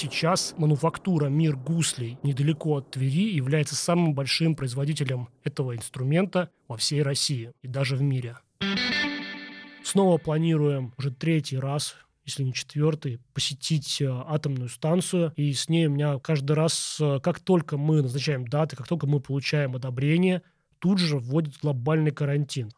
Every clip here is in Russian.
Сейчас мануфактура «Мир гуслей» недалеко от Твери является самым большим производителем этого инструмента во всей России и даже в мире. Снова планируем уже третий раз если не четвертый, посетить э, атомную станцию. И с ней у меня каждый раз, э, как только мы назначаем даты, как только мы получаем одобрение, тут же вводит глобальный карантин.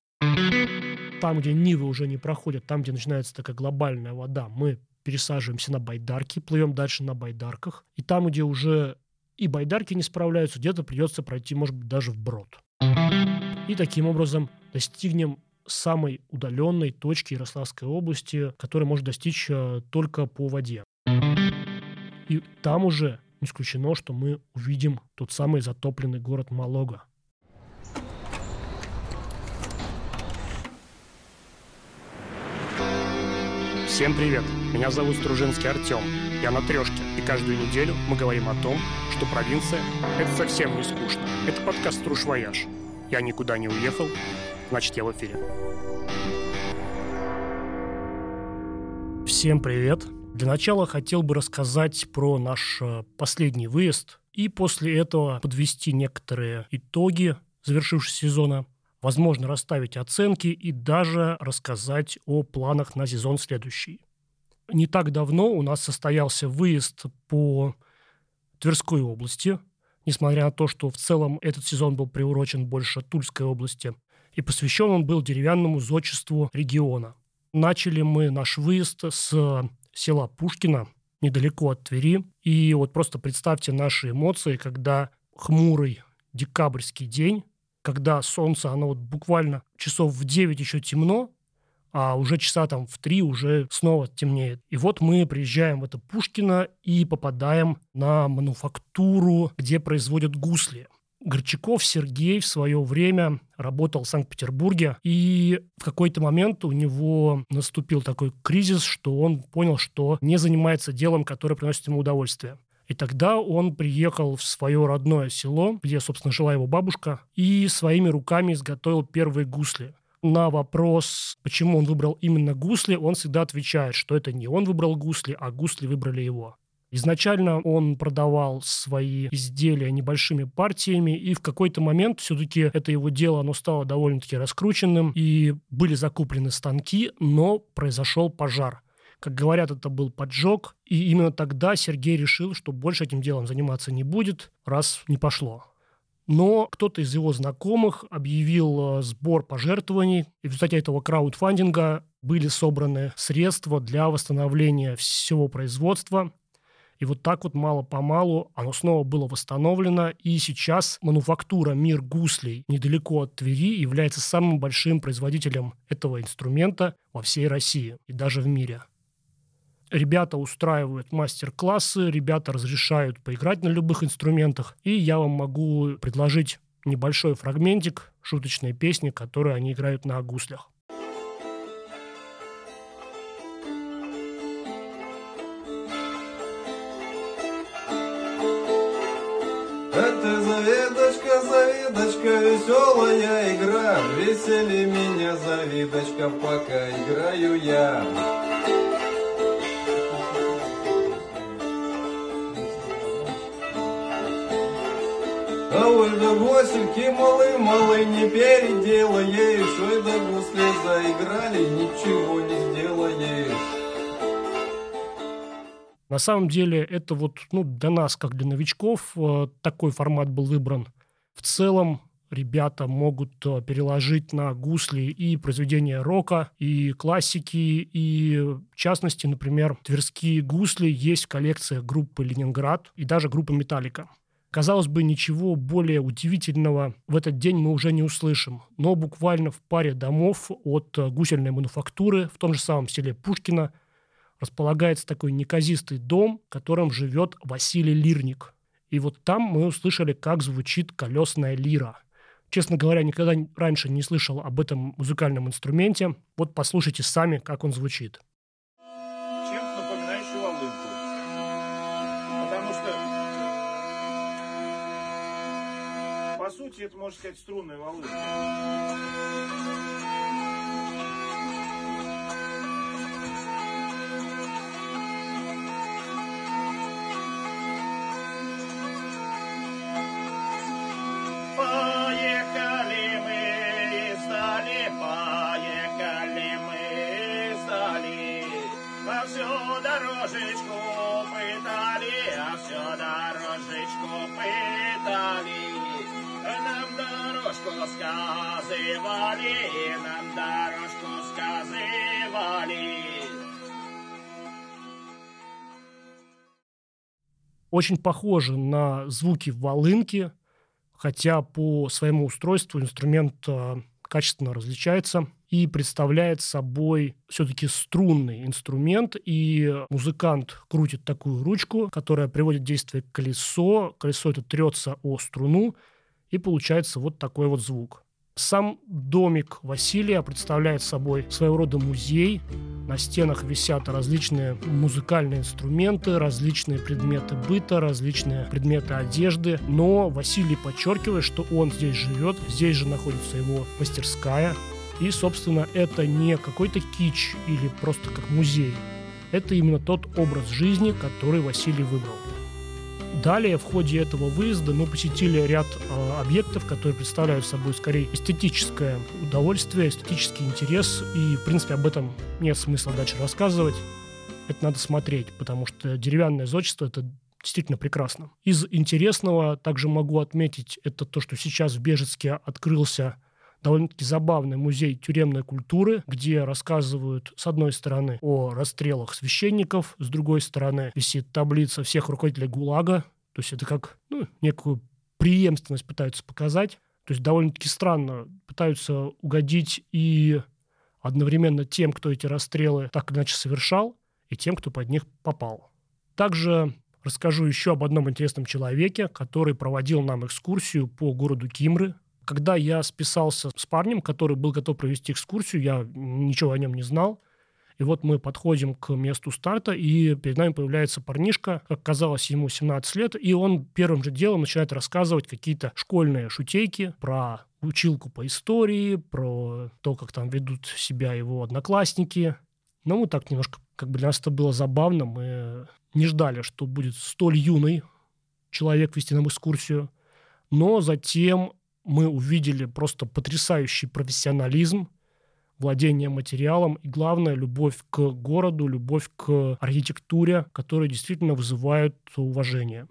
Там, где Нивы уже не проходят, там, где начинается такая глобальная вода, мы пересаживаемся на байдарки, плывем дальше на байдарках. И там, где уже и байдарки не справляются, где-то придется пройти, может быть, даже вброд. И таким образом достигнем самой удаленной точки Ярославской области, которая может достичь э, только по воде. И там уже не исключено, что мы увидим тот самый затопленный город Малога. Всем привет! Меня зовут Стружинский Артем. Я на трешке, и каждую неделю мы говорим о том, что провинция – это совсем не скучно. Это подкаст «Струж Вояж». Я никуда не уехал, значит, я в эфире. Всем привет! Для начала хотел бы рассказать про наш э, последний выезд и после этого подвести некоторые итоги завершившегося сезона, возможно, расставить оценки и даже рассказать о планах на сезон следующий. Не так давно у нас состоялся выезд по Тверской области, несмотря на то, что в целом этот сезон был приурочен больше Тульской области и посвящен он был деревянному зодчеству региона. Начали мы наш выезд с села Пушкина, недалеко от Твери. И вот просто представьте наши эмоции, когда хмурый декабрьский день, когда солнце, оно вот буквально часов в 9 еще темно, а уже часа там в 3 уже снова темнеет. И вот мы приезжаем в это Пушкино и попадаем на мануфактуру, где производят гусли. Горчаков Сергей в свое время работал в Санкт-Петербурге, и в какой-то момент у него наступил такой кризис, что он понял, что не занимается делом, которое приносит ему удовольствие. И тогда он приехал в свое родное село, где, собственно, жила его бабушка, и своими руками изготовил первые гусли. На вопрос, почему он выбрал именно гусли, он всегда отвечает, что это не он выбрал гусли, а гусли выбрали его. Изначально он продавал свои изделия небольшими партиями, и в какой-то момент все-таки это его дело, оно стало довольно-таки раскрученным, и были закуплены станки, но произошел пожар. Как говорят, это был поджог, и именно тогда Сергей решил, что больше этим делом заниматься не будет, раз не пошло. Но кто-то из его знакомых объявил э, сбор пожертвований, и в результате этого краудфандинга были собраны средства для восстановления всего производства, и вот так вот мало-помалу оно снова было восстановлено, и сейчас мануфактура «Мир гуслей» недалеко от Твери является самым большим производителем этого инструмента во всей России и даже в мире. Ребята устраивают мастер-классы, ребята разрешают поиграть на любых инструментах, и я вам могу предложить небольшой фрагментик шуточной песни, которую они играют на гуслях. Это завидочка, завидочка, веселая игра Весели меня, завидочка, пока играю я А ой да госельки малы-малы не переделаешь Ой да гусли заиграли, ничего не сделаешь на самом деле это вот ну, для нас, как для новичков, э, такой формат был выбран. В целом ребята могут э, переложить на гусли и произведения рока, и классики, и в частности, например, тверские гусли есть в коллекциях группы «Ленинград» и даже группы «Металлика». Казалось бы, ничего более удивительного в этот день мы уже не услышим. Но буквально в паре домов от э, гусельной мануфактуры в том же самом селе Пушкина располагается такой неказистый дом, в котором живет Василий Лирник. И вот там мы услышали, как звучит колесная лира. Честно говоря, никогда раньше не слышал об этом музыкальном инструменте. Вот послушайте сами, как он звучит. Сути, это, можно сказать, струнная волынка. Сказывали, нам дорожку сказывали. Очень похоже на звуки волынки, хотя по своему устройству инструмент э, качественно различается и представляет собой все-таки струнный инструмент, и музыкант крутит такую ручку, которая приводит в действие колесо, колесо это трется о струну, и получается вот такой вот звук. Сам домик Василия представляет собой своего рода музей. На стенах висят различные музыкальные инструменты, различные предметы быта, различные предметы одежды. Но Василий подчеркивает, что он здесь живет, здесь же находится его мастерская. И, собственно, это не какой-то кич или просто как музей. Это именно тот образ жизни, который Василий выбрал. Далее в ходе этого выезда мы посетили ряд э, объектов, которые представляют собой скорее эстетическое удовольствие, эстетический интерес, и, в принципе, об этом нет смысла дальше рассказывать. Это надо смотреть, потому что деревянное зодчество – это действительно прекрасно. Из интересного также могу отметить это то, что сейчас в Бежецке открылся довольно-таки забавный музей тюремной культуры, где рассказывают, с одной стороны, о расстрелах священников, с другой стороны, висит таблица всех руководителей ГУЛАГа, то есть это как ну, некую преемственность пытаются показать. То есть довольно-таки странно пытаются угодить и одновременно тем, кто эти расстрелы так иначе совершал, и тем, кто под них попал. Также расскажу еще об одном интересном человеке, который проводил нам экскурсию по городу Кимры, когда я списался с парнем, который был готов провести экскурсию, я ничего о нем не знал. И вот мы подходим к месту старта, и перед нами появляется парнишка, как казалось, ему 17 лет, и он первым же делом начинает рассказывать какие-то школьные шутейки про училку по истории, про то, как там ведут себя его одноклассники. Ну, мы так немножко, как бы для нас это было забавно, мы не ждали, что будет столь юный человек вести нам экскурсию. Но затем мы увидели просто потрясающий профессионализм, владение материалом и, главное, любовь к городу, любовь к архитектуре, которые действительно вызывают уважение.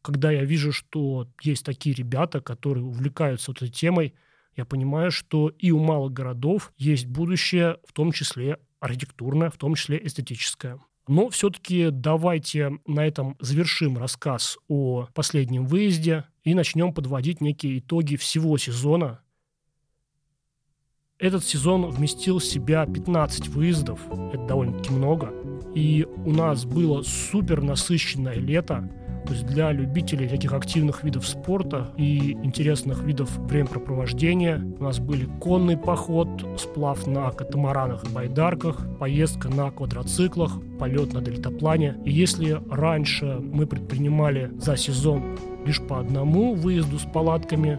Когда я вижу, что есть такие ребята, которые увлекаются этой темой, я понимаю, что и у малых городов есть будущее, в том числе архитектурное, в том числе эстетическое. Но все-таки давайте на этом завершим рассказ о последнем выезде и начнем подводить некие итоги всего сезона. Этот сезон вместил в себя 15 выездов, это довольно-таки много, и у нас было супер насыщенное лето, то есть для любителей таких активных видов спорта и интересных видов времяпрепровождения у нас были конный поход, сплав на катамаранах и байдарках, поездка на квадроциклах, полет на дельтаплане. И если раньше мы предпринимали за сезон лишь по одному выезду с палатками,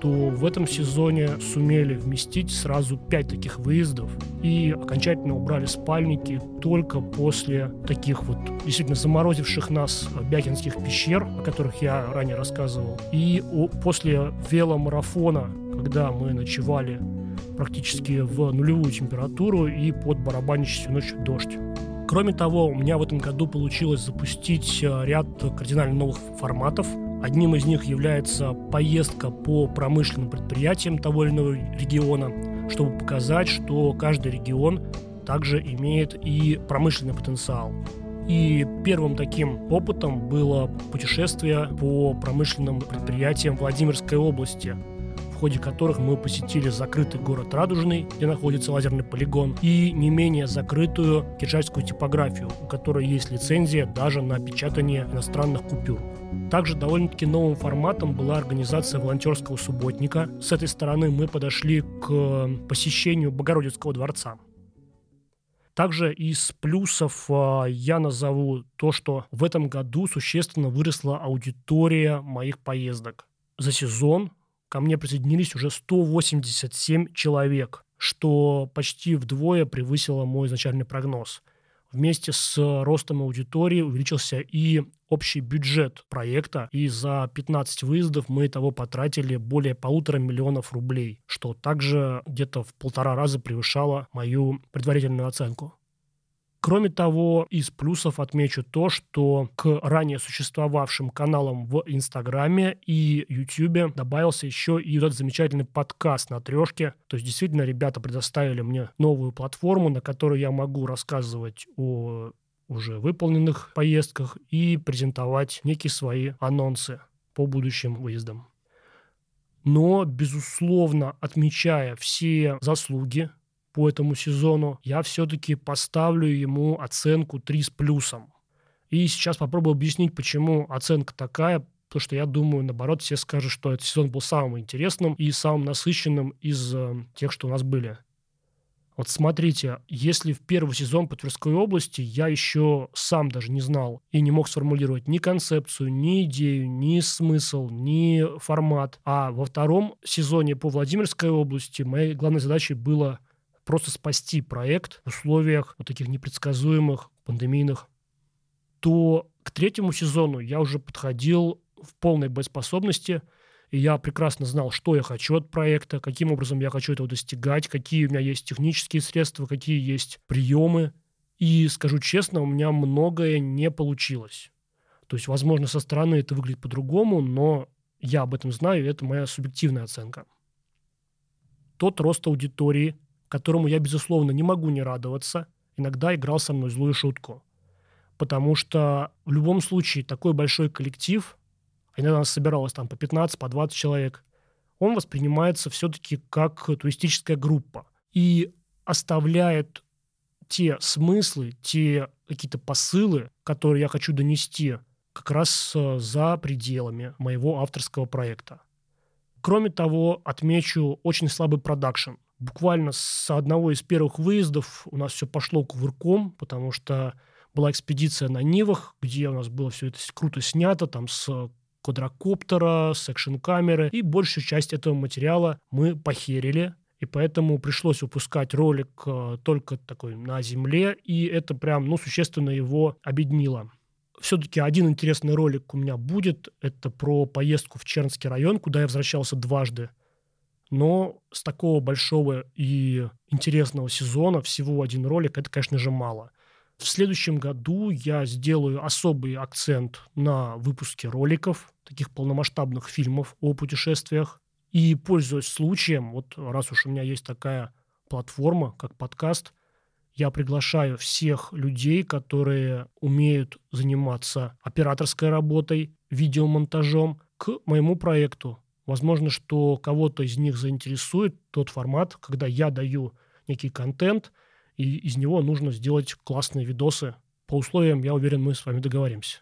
то в этом сезоне сумели вместить сразу пять таких выездов и окончательно убрали спальники только после таких вот действительно заморозивших нас Бякинских пещер, о которых я ранее рассказывал, и после веломарафона, когда мы ночевали практически в нулевую температуру и под барабанящий всю ночь дождь. Кроме того, у меня в этом году получилось запустить э, ряд кардинально новых форматов – Одним из них является поездка по промышленным предприятиям того или иного региона, чтобы показать, что каждый регион также имеет и промышленный потенциал. И первым таким опытом было путешествие по промышленным предприятиям Владимирской области, в ходе которых мы посетили закрытый город Радужный, где находится лазерный полигон, и не менее закрытую киржачскую типографию, у которой есть лицензия даже на печатание иностранных купюр. Также довольно-таки новым форматом была организация волонтерского субботника. С этой стороны мы подошли к посещению Богородицкого дворца. Также из плюсов а, я назову то, что в этом году существенно выросла аудитория моих поездок. За сезон ко мне присоединились уже 187 человек, что почти вдвое превысило мой изначальный прогноз – Вместе с ростом аудитории увеличился и общий бюджет проекта, и за 15 выездов мы того потратили более полутора миллионов рублей, что также где-то в полтора раза превышало мою предварительную оценку. Кроме того, из плюсов отмечу то, что к ранее существовавшим каналам в Инстаграме и Ютубе добавился еще и этот замечательный подкаст на трешке. То есть действительно ребята предоставили мне новую платформу, на которой я могу рассказывать о уже выполненных поездках и презентовать некие свои анонсы по будущим выездам. Но, безусловно, отмечая все заслуги по этому сезону, я все-таки поставлю ему оценку 3 с плюсом. И сейчас попробую объяснить, почему оценка такая, потому что я думаю, наоборот, все скажут, что этот сезон был самым интересным и самым насыщенным из э, тех, что у нас были. Вот смотрите, если в первый сезон по Тверской области я еще сам даже не знал и не мог сформулировать ни концепцию, ни идею, ни смысл, ни формат, а во втором сезоне по Владимирской области моей главной задачей было просто спасти проект в условиях вот таких непредсказуемых пандемийных, то к третьему сезону я уже подходил в полной боеспособности, и я прекрасно знал, что я хочу от проекта, каким образом я хочу этого достигать, какие у меня есть технические средства, какие есть приемы. И скажу честно, у меня многое не получилось. То есть, возможно, со стороны это выглядит по-другому, но я об этом знаю, и это моя субъективная оценка. Тот рост аудитории, которому я, безусловно, не могу не радоваться, иногда играл со мной злую шутку. Потому что в любом случае такой большой коллектив, иногда нас собиралось там по 15, по 20 человек, он воспринимается все-таки как туристическая группа и оставляет те смыслы, те какие-то посылы, которые я хочу донести как раз э, за пределами моего авторского проекта. Кроме того, отмечу очень слабый продакшн буквально с одного из первых выездов у нас все пошло кувырком, потому что была экспедиция на Нивах, где у нас было все это круто снято, там с квадрокоптера, с экшн-камеры, и большую часть этого материала мы похерили, и поэтому пришлось выпускать ролик э, только такой на земле, и это прям, ну, существенно его обеднило. Все-таки один интересный ролик у меня будет, это про поездку в Чернский район, куда я возвращался дважды но с такого большого и интересного сезона всего один ролик, это, конечно же, мало. В следующем году я сделаю особый акцент на выпуске роликов, таких полномасштабных фильмов о путешествиях. И, пользуясь случаем, вот раз уж у меня есть такая платформа, как подкаст, я приглашаю всех людей, которые умеют заниматься операторской работой, видеомонтажом, к моему проекту Возможно, что кого-то из них заинтересует тот формат, когда я даю некий контент, и из него нужно сделать классные видосы. По условиям, я уверен, мы с вами договоримся.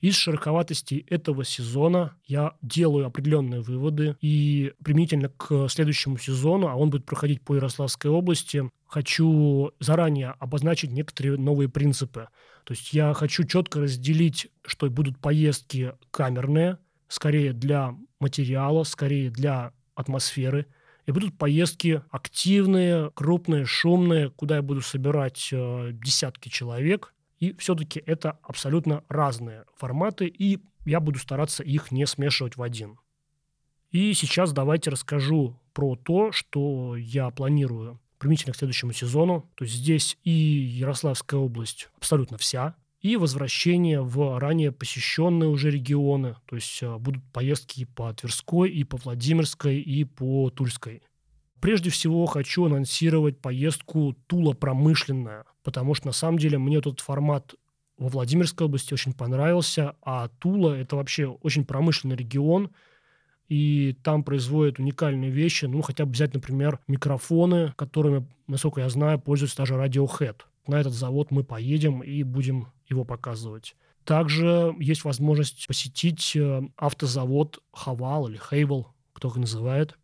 Из широковатости этого сезона я делаю определенные выводы и применительно к следующему сезону, а он будет проходить по Ярославской области, хочу заранее обозначить некоторые новые принципы. То есть я хочу четко разделить, что будут поездки камерные, скорее для материала, скорее для атмосферы. И будут поездки активные, крупные, шумные, куда я буду собирать э, десятки человек. И все-таки это абсолютно разные форматы, и я буду стараться их не смешивать в один. И сейчас давайте расскажу про то, что я планирую применительно к следующему сезону. То есть здесь и Ярославская область абсолютно вся, и возвращение в ранее посещенные уже регионы. То есть а, будут поездки и по Тверской, и по Владимирской, и по Тульской. Прежде всего хочу анонсировать поездку Тула промышленная, потому что на самом деле мне этот формат во Владимирской области очень понравился, а Тула – это вообще очень промышленный регион, и там производят уникальные вещи, ну, хотя бы взять, например, микрофоны, которыми, насколько я знаю, пользуется даже Radiohead. На этот завод мы поедем и будем его показывать. Также есть возможность посетить э, автозавод Хавал или Хейвел, кто их называет.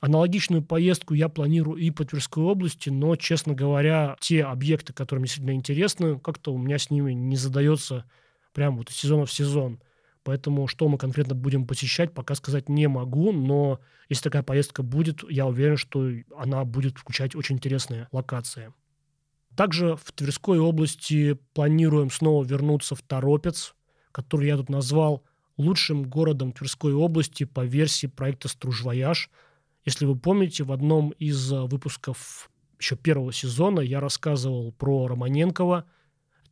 Аналогичную поездку я планирую и по Тверской области, но, честно говоря, те объекты, которые мне сильно интересны, как-то у меня с ними не задается прям вот из сезона в сезон. Поэтому что мы конкретно будем посещать, пока сказать не могу, но если такая поездка будет, я уверен, что она будет включать очень интересные локации. Также в Тверской области планируем снова вернуться в Торопец, который я тут назвал лучшим городом Тверской области по версии проекта «Стружвояж». Если вы помните, в одном из выпусков еще первого сезона я рассказывал про Романенкова.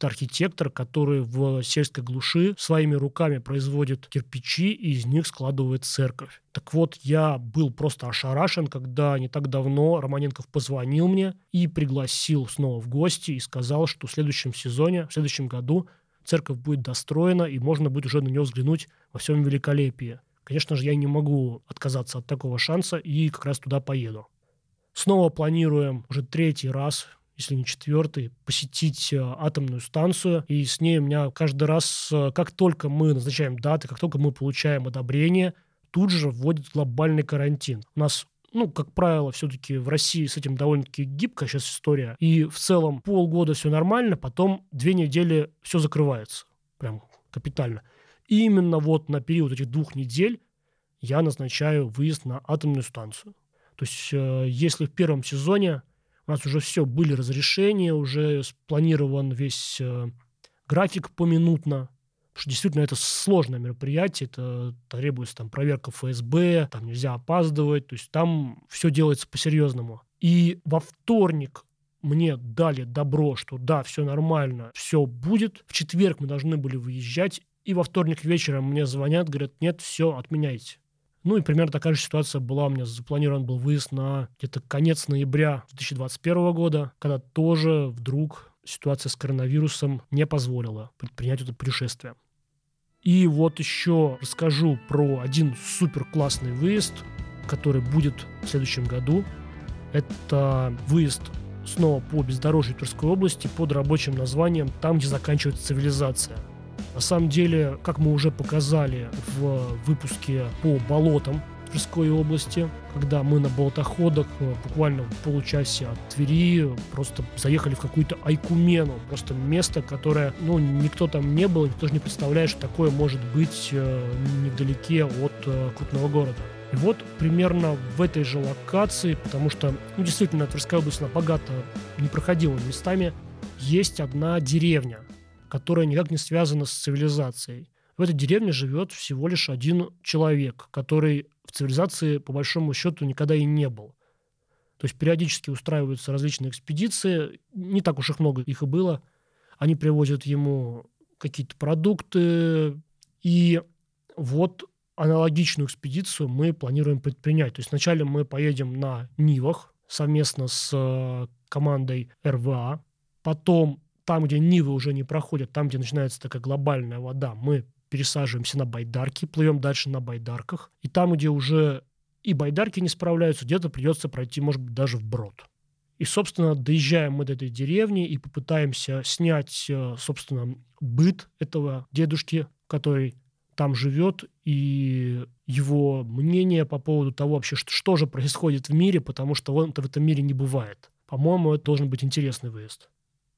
Это архитектор, который в сельской глуши своими руками производит кирпичи и из них складывает церковь. Так вот, я был просто ошарашен, когда не так давно Романенков позвонил мне и пригласил снова в гости и сказал, что в следующем сезоне, в следующем году церковь будет достроена и можно будет уже на нее взглянуть во всем великолепии. Конечно же, я не могу отказаться от такого шанса и как раз туда поеду. Снова планируем уже третий раз, если не четвертый, посетить э, атомную станцию. И с ней у меня каждый раз, э, как только мы назначаем даты, как только мы получаем одобрение, тут же вводит глобальный карантин. У нас ну, как правило, все-таки в России с этим довольно-таки гибкая сейчас история. И в целом полгода все нормально, потом две недели все закрывается. Прям капитально. И именно вот на период этих двух недель я назначаю выезд на атомную станцию. То есть, э, если в первом сезоне у нас уже все, были разрешения, уже спланирован весь э, график поминутно, потому что действительно это сложное мероприятие, это требуется там проверка ФСБ, там нельзя опаздывать, то есть там все делается по-серьезному. И во вторник мне дали добро, что да, все нормально, все будет. В четверг мы должны были выезжать, и во вторник вечером мне звонят, говорят, нет, все, отменяйте. Ну и примерно такая же ситуация была у меня. Запланирован был выезд на где-то конец ноября 2021 года, когда тоже вдруг ситуация с коронавирусом не позволила предпринять это путешествие. И вот еще расскажу про один супер классный выезд, который будет в следующем году. Это выезд снова по бездорожью Тверской области под рабочим названием «Там, где заканчивается цивилизация». На самом деле, как мы уже показали в выпуске по болотам Тверской области, когда мы на болотоходах э, буквально в получасе от Твери просто заехали в какую-то Айкумену, просто место, которое, ну, никто там не был, никто же не представляет, что такое может быть э, невдалеке от э, крупного города. И вот примерно в этой же локации, потому что, ну, действительно, Тверская область, она богата непроходимыми местами, есть одна деревня, которая никак не связана с цивилизацией. В этой деревне живет всего лишь один человек, который в цивилизации, по большому счету, никогда и не был. То есть периодически устраиваются различные экспедиции, не так уж их много их и было. Они привозят ему какие-то продукты, и вот аналогичную экспедицию мы планируем предпринять. То есть вначале мы поедем на Нивах совместно с э, командой РВА, потом там, где Нивы уже не проходят, там, где начинается такая глобальная вода, мы пересаживаемся на байдарки, плывем дальше на байдарках. И там, где уже и байдарки не справляются, где-то придется пройти, может быть, даже вброд. И, собственно, доезжаем мы до этой деревни и попытаемся снять, э, собственно, быт этого дедушки, который там живет, и его мнение по поводу того вообще, что, что же происходит в мире, потому что он-то в этом мире не бывает. По-моему, это должен быть интересный выезд.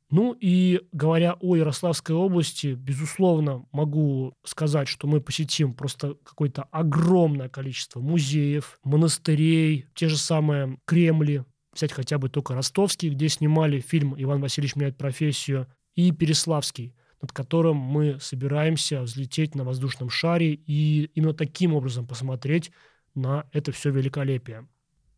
Ну и говоря о Ярославской области, безусловно, могу сказать, что мы посетим просто какое-то огромное количество музеев, монастырей, те же самые Кремли, взять хотя бы только Ростовский, где снимали фильм «Иван Васильевич меняет профессию», и Переславский, над которым мы собираемся взлететь на воздушном шаре и именно таким образом посмотреть на это все великолепие.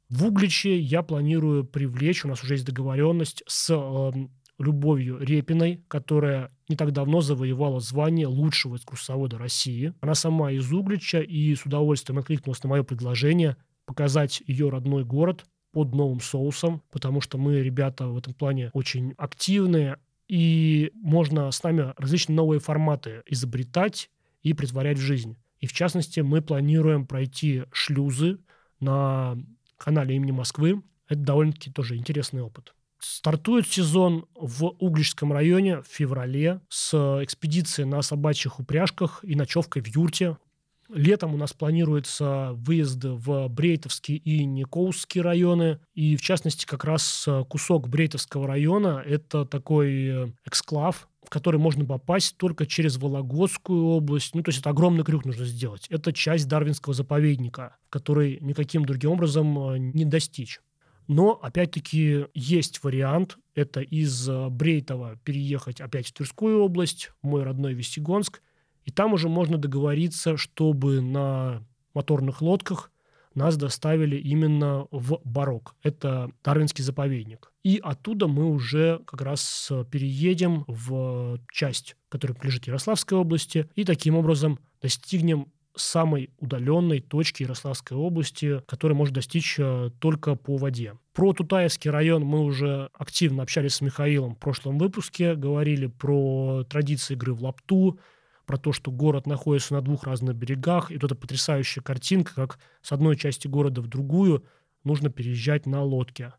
В Угличе я планирую привлечь, у нас уже есть договоренность с эм, Любовью Репиной, которая не так давно завоевала звание лучшего экскурсовода России. Она сама из Углича и с удовольствием откликнулась на мое предложение показать ее родной город под новым соусом, потому что мы, ребята, в этом плане очень активные, и можно с нами различные новые форматы изобретать и притворять в жизнь. И в частности, мы планируем пройти шлюзы на канале имени Москвы. Это довольно-таки тоже интересный опыт. Стартует сезон в Угличском районе в феврале с экспедицией на собачьих упряжках и ночевкой в юрте. Летом у нас планируются выезды в Брейтовский и Никоусский районы. И, в частности, как раз кусок Брейтовского района – это такой э, эксклав, в который можно попасть только через Вологодскую область. Ну, то есть это огромный крюк нужно сделать. Это часть Дарвинского заповедника, который никаким другим образом э, не достичь. Но, опять-таки, есть вариант. Это из э, Брейтова переехать опять в Тверскую область, мой родной Вестигонск. И там уже можно договориться, чтобы на моторных лодках нас доставили именно в Барок. Это Дарвинский заповедник. И оттуда мы уже как раз переедем в часть, которая принадлежит Ярославской области, и таким образом достигнем самой удаленной точки Ярославской области, которая может достичь э, только по воде. Про Тутаевский район мы уже активно общались с Михаилом в прошлом выпуске, говорили про традиции игры в лапту, про то, что город находится на двух разных берегах, и вот эта потрясающая картинка, как с одной части города в другую нужно переезжать на лодке.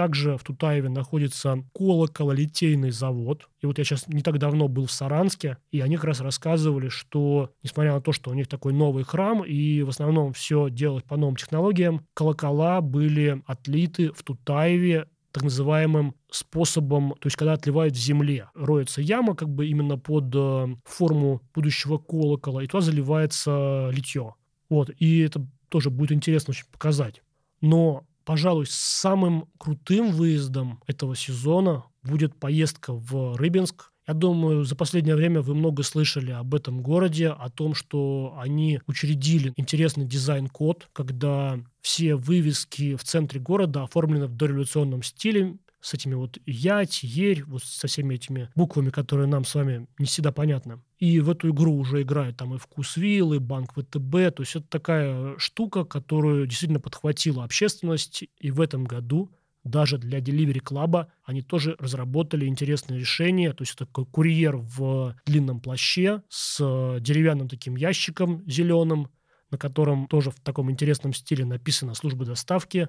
Также в Тутаеве находится колокололитейный завод. И вот я сейчас не так давно был в Саранске, и они как раз рассказывали, что, несмотря на то, что у них такой новый храм, и в основном все делать по новым технологиям, колокола были отлиты в Тутаеве так называемым способом, то есть когда отливают в земле. Роется яма как бы именно под э, форму будущего колокола, и туда заливается литье. Вот, и это тоже будет интересно очень показать. Но пожалуй, самым крутым выездом этого сезона будет поездка в Рыбинск. Я думаю, за последнее время вы много слышали об этом городе, о том, что они учредили интересный дизайн-код, когда все вывески в центре города оформлены в дореволюционном стиле, с этими вот ять, ерь, вот со всеми этими буквами, которые нам с вами не всегда понятны. И в эту игру уже играет там и Вкусвилл, и Банк ВТБ. То есть это такая штука, которую действительно подхватила общественность. И в этом году даже для Delivery Club они тоже разработали интересное решение. То есть это такой курьер в длинном плаще с деревянным таким ящиком зеленым, на котором тоже в таком интересном стиле написано «Служба доставки».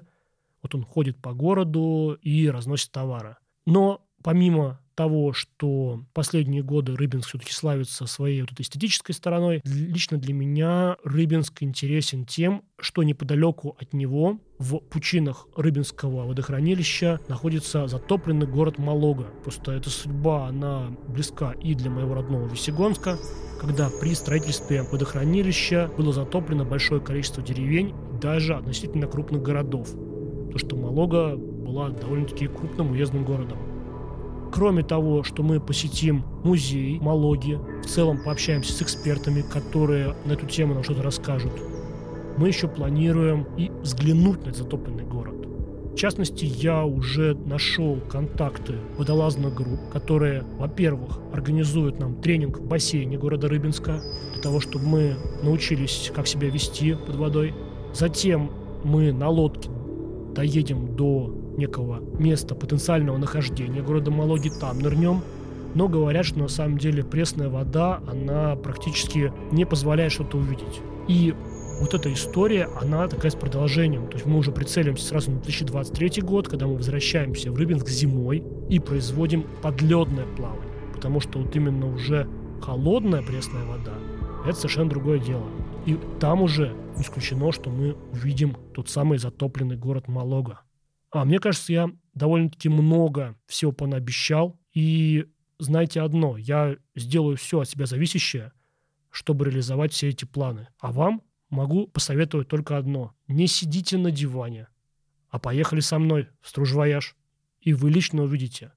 Вот он ходит по городу и разносит товары. Но помимо того, что последние годы Рыбинск все-таки славится своей вот этой эстетической стороной, лично для меня Рыбинск интересен тем, что неподалеку от него, в пучинах Рыбинского водохранилища, находится затопленный город Малога. Просто эта судьба, она близка и для моего родного Весегонска, когда при строительстве водохранилища было затоплено большое количество деревень, даже относительно крупных городов то что Малога была довольно-таки крупным уездным городом. Кроме того, что мы посетим музей Малоги, в целом пообщаемся с экспертами, которые на эту тему нам что-то расскажут, мы еще планируем и взглянуть на затопленный город. В частности, я уже нашел контакты водолазных групп, которые, во-первых, организуют нам тренинг в бассейне города Рыбинска, для того, чтобы мы научились, как себя вести под водой. Затем мы на лодке доедем до некого места потенциального нахождения города Малоги, там нырнем. Но говорят, что на самом деле пресная вода, она практически не позволяет что-то увидеть. И вот эта история, она такая с продолжением. То есть мы уже прицелимся сразу на 2023 год, когда мы возвращаемся в Рыбинск зимой и производим подледное плавание. Потому что вот именно уже холодная пресная вода – это совершенно другое дело. И там уже исключено, что мы увидим тот самый затопленный город Малога. А мне кажется, я довольно-таки много всего понаобещал. И знаете одно, я сделаю все от себя зависящее, чтобы реализовать все эти планы. А вам могу посоветовать только одно. Не сидите на диване, а поехали со мной в Стружвояж. И вы лично увидите,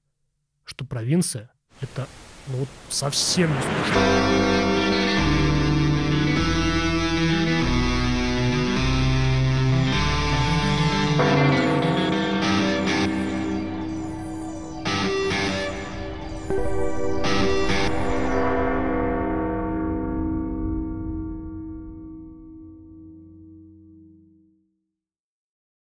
что провинция – это ну, вот совсем не скучно.